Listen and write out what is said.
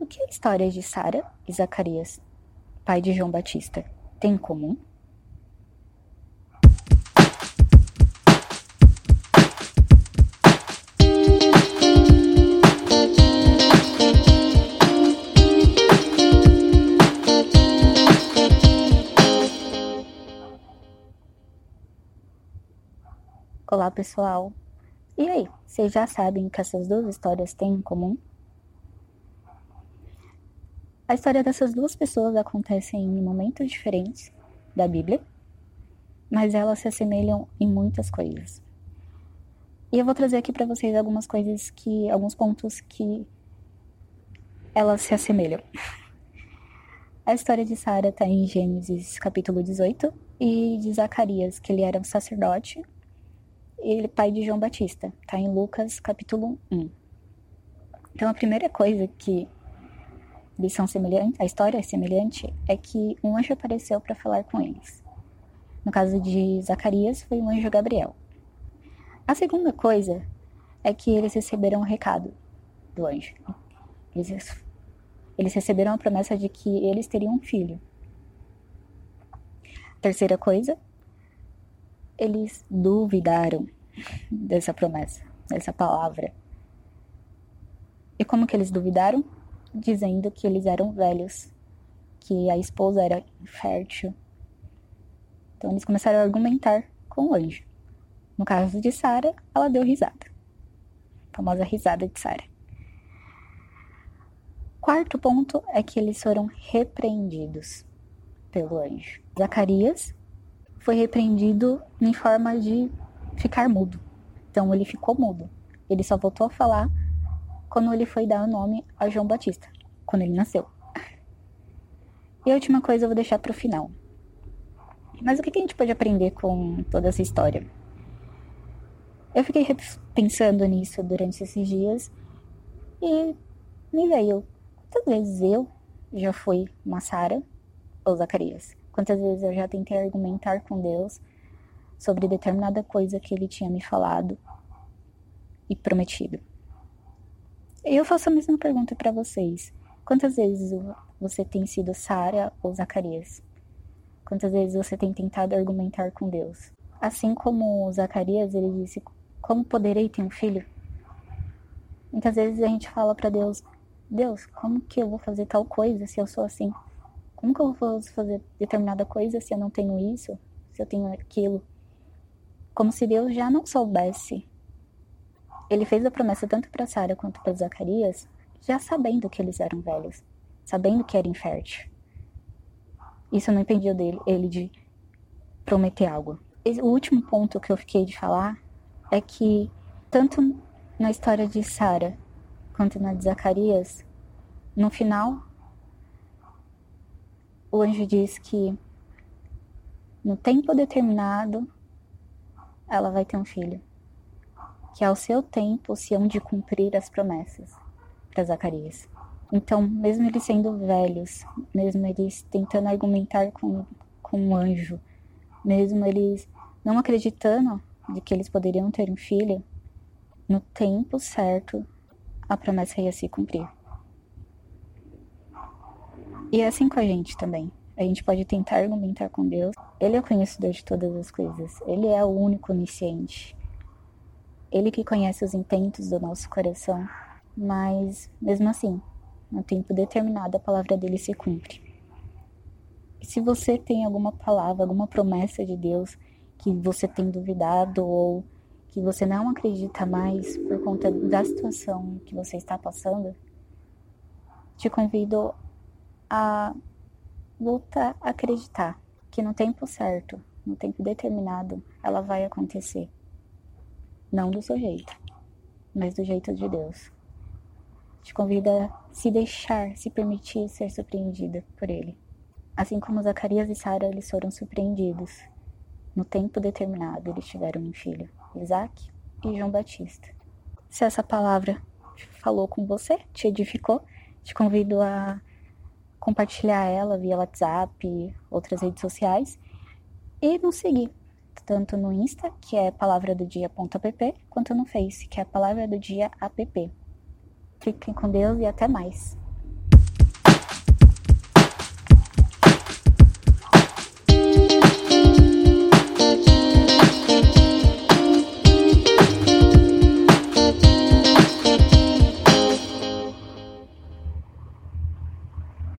O que a história de Sara e Zacarias, pai de João Batista, tem em comum? Olá, pessoal. E aí, vocês já sabem o que essas duas histórias têm em comum? A história dessas duas pessoas acontece em momentos diferentes da Bíblia, mas elas se assemelham em muitas coisas. E eu vou trazer aqui para vocês algumas coisas que, alguns pontos que elas se assemelham. A história de Sara está em Gênesis capítulo 18 e de Zacarias, que ele era um sacerdote ele pai de João Batista. Está em Lucas capítulo 1. Então a primeira coisa que a história é semelhante, é que um anjo apareceu para falar com eles. No caso de Zacarias, foi o anjo Gabriel. A segunda coisa é que eles receberam um recado do anjo. Eles, eles receberam a promessa de que eles teriam um filho. A terceira coisa eles duvidaram dessa promessa, dessa palavra. E como que eles duvidaram? Dizendo que eles eram velhos, que a esposa era infértil. Então eles começaram a argumentar com o anjo. No caso de Sara, ela deu risada. A famosa risada de Sara. Quarto ponto é que eles foram repreendidos pelo anjo. Zacarias foi repreendido em forma de ficar mudo. Então ele ficou mudo. Ele só voltou a falar quando ele foi dar o nome a João Batista, quando ele nasceu. E a última coisa eu vou deixar para o final. Mas o que a gente pode aprender com toda essa história? Eu fiquei pensando nisso durante esses dias e me veio. Quantas vezes eu já fui uma Sara ou Zacarias? Quantas vezes eu já tentei argumentar com Deus sobre determinada coisa que ele tinha me falado e prometido. Eu faço a mesma pergunta para vocês. Quantas vezes você tem sido Sara ou Zacarias? Quantas vezes você tem tentado argumentar com Deus? Assim como Zacarias, ele disse: Como poderei ter um filho? Muitas vezes a gente fala para Deus: Deus, como que eu vou fazer tal coisa se eu sou assim? Como que eu vou fazer determinada coisa se eu não tenho isso? Se eu tenho aquilo? Como se Deus já não soubesse. Ele fez a promessa tanto para Sara quanto para Zacarias, já sabendo que eles eram velhos, sabendo que era infértil. Isso não impediu dele, ele de prometer algo. O último ponto que eu fiquei de falar é que tanto na história de Sara quanto na de Zacarias, no final o anjo diz que no tempo determinado ela vai ter um filho, que ao seu tempo se hão de cumprir as promessas para Zacarias. Então, mesmo eles sendo velhos, mesmo eles tentando argumentar com, com um anjo, mesmo eles não acreditando de que eles poderiam ter um filho, no tempo certo a promessa ia se cumprir. E é assim com a gente também. A gente pode tentar argumentar com Deus. Ele é o conhecedor de todas as coisas. Ele é o único onisciente. Ele que conhece os intentos do nosso coração. Mas, mesmo assim, no tempo determinado, a palavra dele se cumpre. Se você tem alguma palavra, alguma promessa de Deus que você tem duvidado ou que você não acredita mais por conta da situação que você está passando, te convido a voltar a acreditar que no tempo certo, no tempo determinado, ela vai acontecer. Não do seu jeito, mas do jeito de Deus. Te convido a se deixar, se permitir ser surpreendida por Ele. Assim como Zacarias e Sara, eles foram surpreendidos. No tempo determinado, eles tiveram um filho, Isaac e João Batista. Se essa palavra falou com você, te edificou, te convido a compartilhar ela via WhatsApp, outras redes sociais e nos seguir tanto no Insta, que é palavradodia.app, quanto no Face, que é palavra do dia app. Fiquem com Deus e até mais.